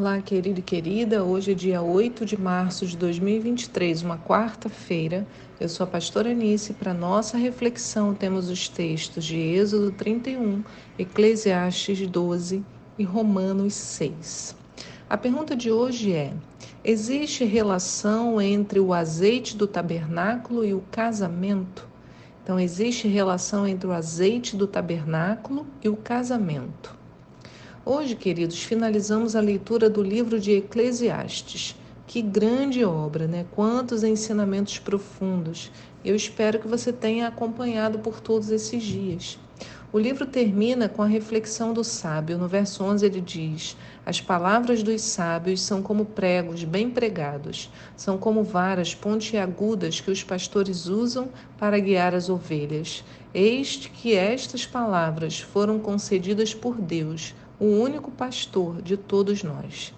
Olá, querido e querida. Hoje é dia 8 de março de 2023, uma quarta-feira. Eu sou a pastora Anice. Para nossa reflexão, temos os textos de Êxodo 31, Eclesiastes 12 e Romanos 6. A pergunta de hoje é: existe relação entre o azeite do tabernáculo e o casamento? Então, existe relação entre o azeite do tabernáculo e o casamento. Hoje, queridos, finalizamos a leitura do livro de Eclesiastes. Que grande obra, né? Quantos ensinamentos profundos. Eu espero que você tenha acompanhado por todos esses dias. O livro termina com a reflexão do sábio. No verso 11 ele diz: As palavras dos sábios são como pregos bem pregados, são como varas pontiagudas que os pastores usam para guiar as ovelhas. Eis que estas palavras foram concedidas por Deus o único pastor de todos nós.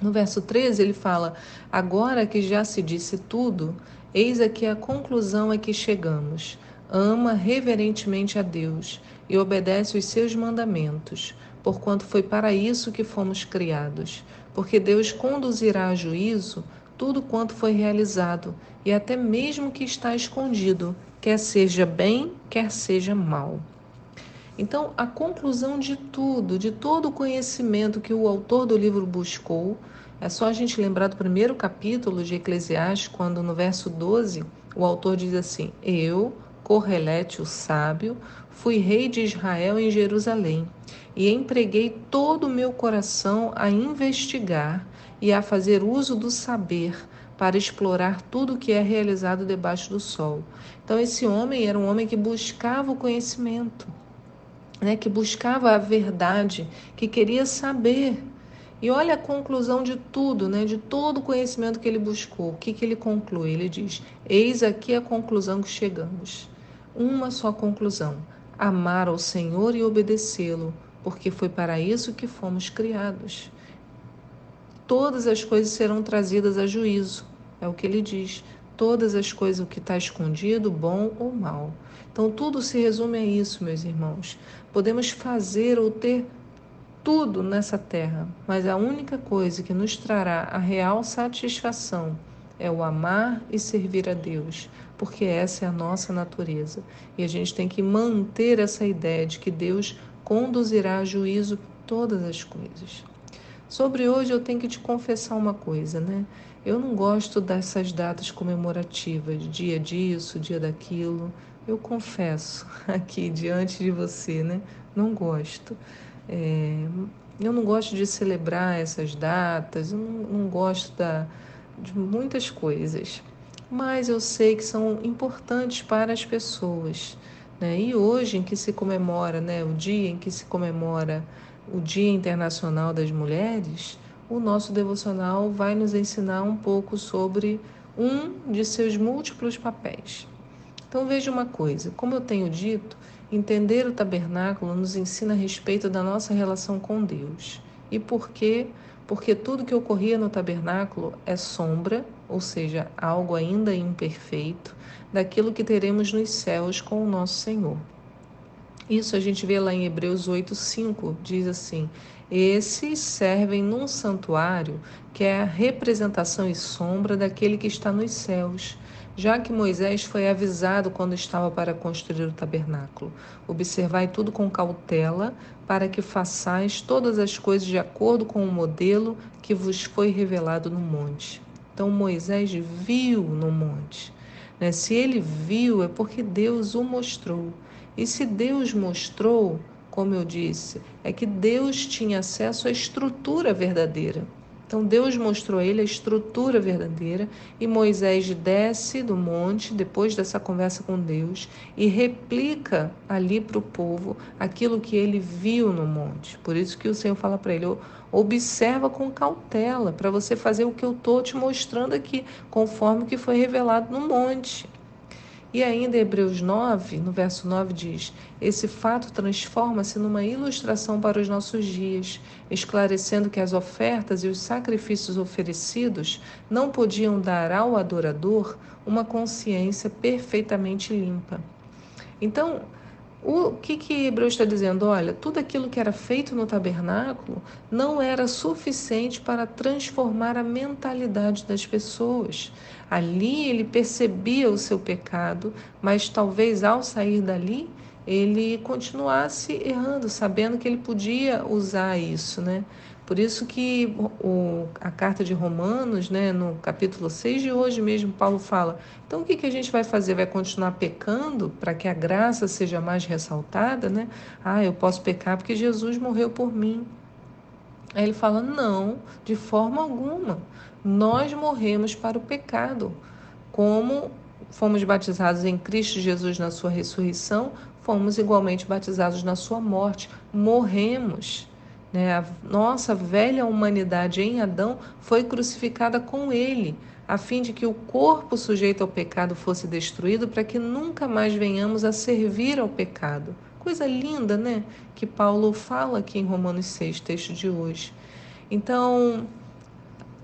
No verso 13 ele fala: Agora que já se disse tudo, eis aqui a conclusão a que chegamos. Ama reverentemente a Deus e obedece os seus mandamentos, porquanto foi para isso que fomos criados. Porque Deus conduzirá a juízo tudo quanto foi realizado, e até mesmo que está escondido, quer seja bem, quer seja mal. Então, a conclusão de tudo, de todo o conhecimento que o autor do livro buscou, é só a gente lembrar do primeiro capítulo de Eclesiastes, quando no verso 12 o autor diz assim: Eu, Correlete o sábio, fui rei de Israel em Jerusalém e empreguei todo o meu coração a investigar e a fazer uso do saber para explorar tudo o que é realizado debaixo do sol. Então, esse homem era um homem que buscava o conhecimento né, que buscava a verdade, que queria saber. E olha a conclusão de tudo, né, de todo o conhecimento que ele buscou. O que, que ele conclui? Ele diz: Eis aqui a conclusão que chegamos. Uma só conclusão: amar ao Senhor e obedecê-lo, porque foi para isso que fomos criados. Todas as coisas serão trazidas a juízo, é o que ele diz todas as coisas, o que está escondido, bom ou mal. Então, tudo se resume a isso, meus irmãos. Podemos fazer ou ter tudo nessa terra, mas a única coisa que nos trará a real satisfação é o amar e servir a Deus, porque essa é a nossa natureza. E a gente tem que manter essa ideia de que Deus conduzirá a juízo todas as coisas. Sobre hoje eu tenho que te confessar uma coisa, né? Eu não gosto dessas datas comemorativas, dia disso, dia daquilo. Eu confesso aqui diante de você, né? Não gosto. É, eu não gosto de celebrar essas datas, eu não, não gosto da, de muitas coisas. Mas eu sei que são importantes para as pessoas. Né? E hoje, em que se comemora, né, o dia em que se comemora o Dia Internacional das Mulheres, o nosso devocional vai nos ensinar um pouco sobre um de seus múltiplos papéis. Então veja uma coisa, como eu tenho dito, entender o tabernáculo nos ensina a respeito da nossa relação com Deus. E por quê? Porque tudo que ocorria no tabernáculo é sombra, ou seja, algo ainda imperfeito, daquilo que teremos nos céus com o nosso Senhor. Isso a gente vê lá em Hebreus 8:5, diz assim: esses servem num santuário que é a representação e sombra daquele que está nos céus, já que Moisés foi avisado quando estava para construir o tabernáculo. Observai tudo com cautela, para que façais todas as coisas de acordo com o modelo que vos foi revelado no monte. Então Moisés viu no monte. Né? Se ele viu, é porque Deus o mostrou. E se Deus mostrou, como eu disse, é que Deus tinha acesso à estrutura verdadeira. Então Deus mostrou a ele a estrutura verdadeira e Moisés desce do monte depois dessa conversa com Deus e replica ali para o povo aquilo que ele viu no monte. Por isso que o Senhor fala para ele: observa com cautela para você fazer o que eu estou te mostrando aqui, conforme o que foi revelado no monte. E ainda Hebreus 9, no verso 9 diz: Esse fato transforma-se numa ilustração para os nossos dias, esclarecendo que as ofertas e os sacrifícios oferecidos não podiam dar ao adorador uma consciência perfeitamente limpa. Então, O que, que Hebreus está dizendo? Olha, tudo aquilo que era feito no tabernáculo não era suficiente para transformar a mentalidade das pessoas. Ali ele percebia o seu pecado, mas talvez ao sair dali ele continuasse errando, sabendo que ele podia usar isso, né? Por isso que o, a carta de Romanos, né, no capítulo 6 de hoje mesmo, Paulo fala: então o que, que a gente vai fazer? Vai continuar pecando para que a graça seja mais ressaltada? Né? Ah, eu posso pecar porque Jesus morreu por mim. Aí ele fala: não, de forma alguma. Nós morremos para o pecado. Como fomos batizados em Cristo Jesus na sua ressurreição, fomos igualmente batizados na sua morte. Morremos. Né? A nossa velha humanidade em Adão foi crucificada com ele, a fim de que o corpo sujeito ao pecado fosse destruído, para que nunca mais venhamos a servir ao pecado. Coisa linda, né? Que Paulo fala aqui em Romanos 6, texto de hoje. Então,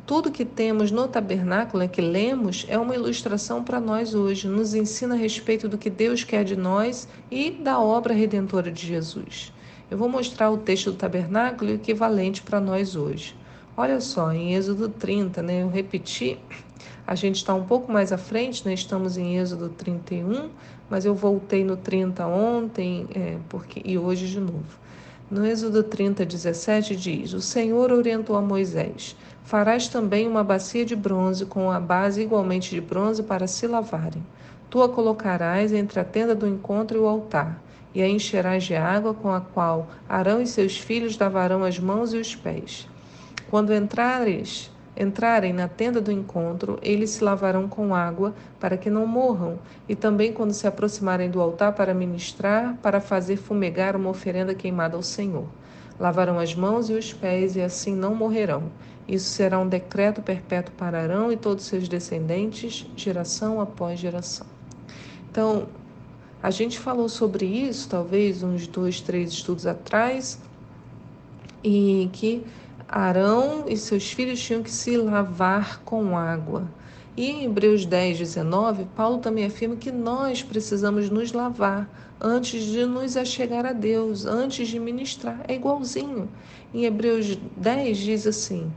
tudo que temos no tabernáculo, é que lemos, é uma ilustração para nós hoje, nos ensina a respeito do que Deus quer de nós e da obra redentora de Jesus. Eu vou mostrar o texto do tabernáculo equivalente para nós hoje. Olha só, em Êxodo 30, né? Eu repeti, a gente está um pouco mais à frente, né? Estamos em Êxodo 31, mas eu voltei no 30 ontem é, porque, e hoje de novo. No Êxodo 30, 17 diz: O Senhor orientou a Moisés: Farás também uma bacia de bronze com a base igualmente de bronze para se lavarem. Tu a colocarás entre a tenda do encontro e o altar e a encherás de água com a qual Arão e seus filhos lavarão as mãos e os pés. Quando entrares, entrarem na tenda do encontro, eles se lavarão com água para que não morram, e também quando se aproximarem do altar para ministrar, para fazer fumegar uma oferenda queimada ao Senhor. Lavarão as mãos e os pés e assim não morrerão. Isso será um decreto perpétuo para Arão e todos seus descendentes, geração após geração. Então, a gente falou sobre isso, talvez uns dois, três estudos atrás, e que Arão e seus filhos tinham que se lavar com água. E em Hebreus 10, 19, Paulo também afirma que nós precisamos nos lavar antes de nos achegar a Deus, antes de ministrar. É igualzinho. Em Hebreus 10 diz assim: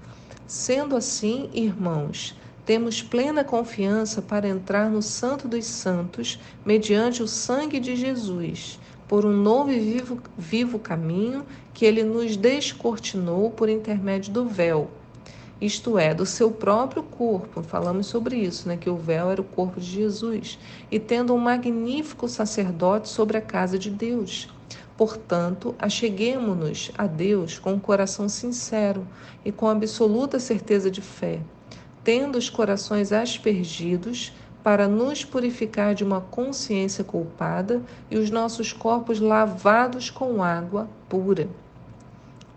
Sendo assim, irmãos, temos plena confiança para entrar no Santo dos Santos mediante o sangue de Jesus, por um novo e vivo, vivo caminho que ele nos descortinou por intermédio do véu, isto é, do seu próprio corpo. Falamos sobre isso, né? Que o véu era o corpo de Jesus, e tendo um magnífico sacerdote sobre a casa de Deus. Portanto, acheguemo-nos a Deus com um coração sincero e com absoluta certeza de fé tendo os corações aspergidos, para nos purificar de uma consciência culpada e os nossos corpos lavados com água pura.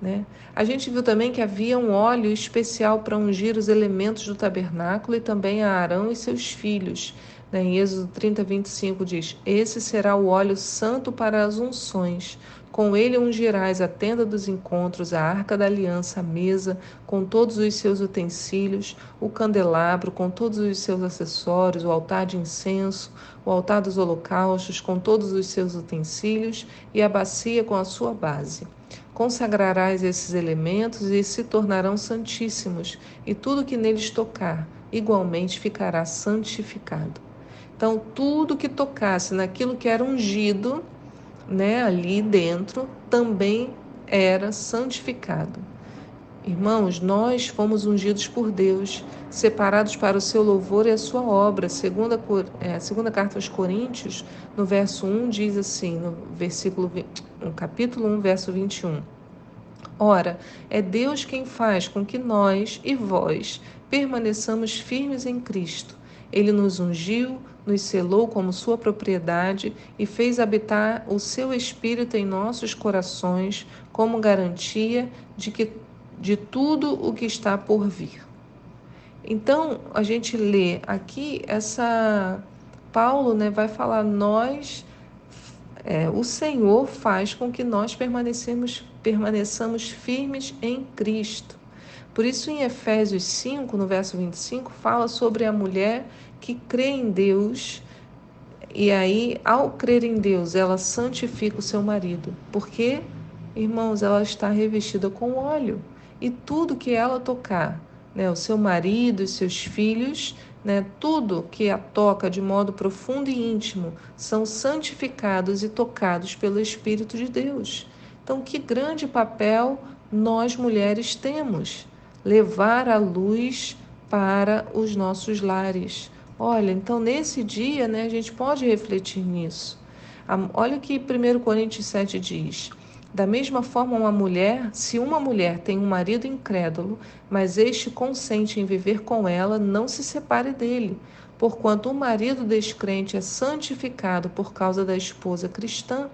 Né? A gente viu também que havia um óleo especial para ungir os elementos do tabernáculo e também a Arão e seus filhos. Né? Em Êxodo 30, 25 diz: Esse será o óleo santo para as unções, com ele ungirás a tenda dos encontros, a arca da aliança, a mesa, com todos os seus utensílios, o candelabro, com todos os seus acessórios, o altar de incenso, o altar dos holocaustos, com todos os seus utensílios, e a bacia com a sua base. Consagrarás esses elementos e se tornarão santíssimos, e tudo que neles tocar, igualmente ficará santificado. Então, tudo que tocasse naquilo que era ungido, né, ali dentro também era santificado. Irmãos, nós fomos ungidos por Deus, separados para o seu louvor e a sua obra. Segunda, é, segunda carta aos Coríntios, no verso 1, diz assim, no versículo no capítulo 1, verso 21. Ora, é Deus quem faz com que nós e vós permaneçamos firmes em Cristo. Ele nos ungiu, nos selou como sua propriedade e fez habitar o seu espírito em nossos corações como garantia de que de tudo o que está por vir. Então, a gente lê aqui essa Paulo, né, vai falar nós é, o Senhor faz com que nós permanecemos, permaneçamos firmes em Cristo. Por isso, em Efésios 5, no verso 25, fala sobre a mulher que crê em Deus E aí, ao crer em Deus, ela santifica o seu marido. Porque, irmãos, ela está revestida com óleo. E tudo que ela tocar, né, o seu marido e seus filhos, né, tudo que a toca de modo profundo e íntimo, são santificados e tocados pelo Espírito de Deus. Então, que grande papel nós mulheres temos levar a luz para os nossos lares Olha, então nesse dia, né, a gente pode refletir nisso. Olha o que 1 Coríntios 7 diz. Da mesma forma, uma mulher, se uma mulher tem um marido incrédulo, mas este consente em viver com ela, não se separe dele, porquanto o marido descrente é santificado por causa da esposa cristã,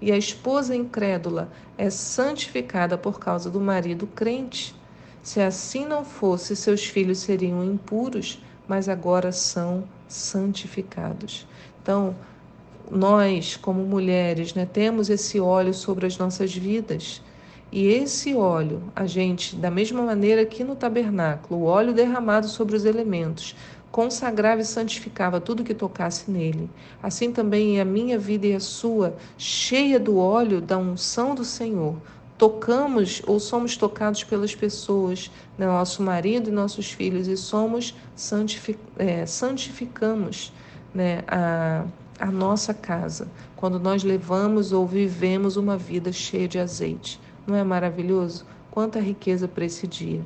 e a esposa incrédula é santificada por causa do marido crente. Se assim não fosse, seus filhos seriam impuros, mas agora são santificados. Então, nós, como mulheres, né, temos esse óleo sobre as nossas vidas. E esse óleo, a gente, da mesma maneira que no tabernáculo, o óleo derramado sobre os elementos, consagrava e santificava tudo que tocasse nele. Assim também é a minha vida e a sua, cheia do óleo da unção do Senhor, tocamos ou somos tocados pelas pessoas, né, nosso marido e nossos filhos, e somos santific, é, santificamos né, a, a nossa casa, quando nós levamos ou vivemos uma vida cheia de azeite. Não é maravilhoso? Quanta riqueza para esse dia.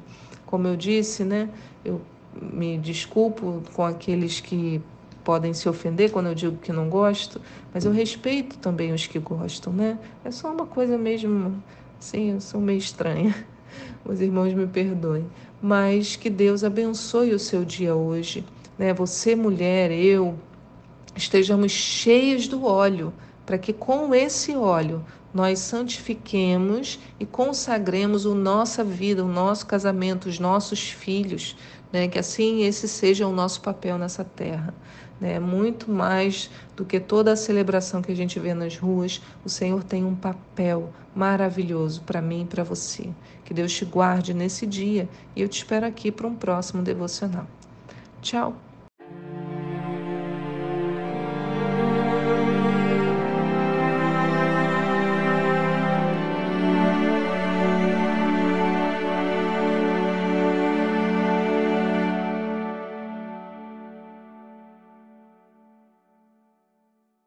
Como eu disse, né, eu me desculpo com aqueles que podem se ofender quando eu digo que não gosto, mas eu respeito também os que gostam, né? É só uma coisa mesmo Sim, eu sou meio estranha. Os irmãos me perdoem. Mas que Deus abençoe o seu dia hoje. Né? Você, mulher, eu, estejamos cheias do óleo, para que com esse óleo nós santifiquemos e consagremos a nossa vida, o nosso casamento, os nossos filhos, né? que assim esse seja o nosso papel nessa terra. Né? Muito mais do que toda a celebração que a gente vê nas ruas, o Senhor tem um papel maravilhoso para mim e para você. Que Deus te guarde nesse dia e eu te espero aqui para um próximo devocional. Tchau!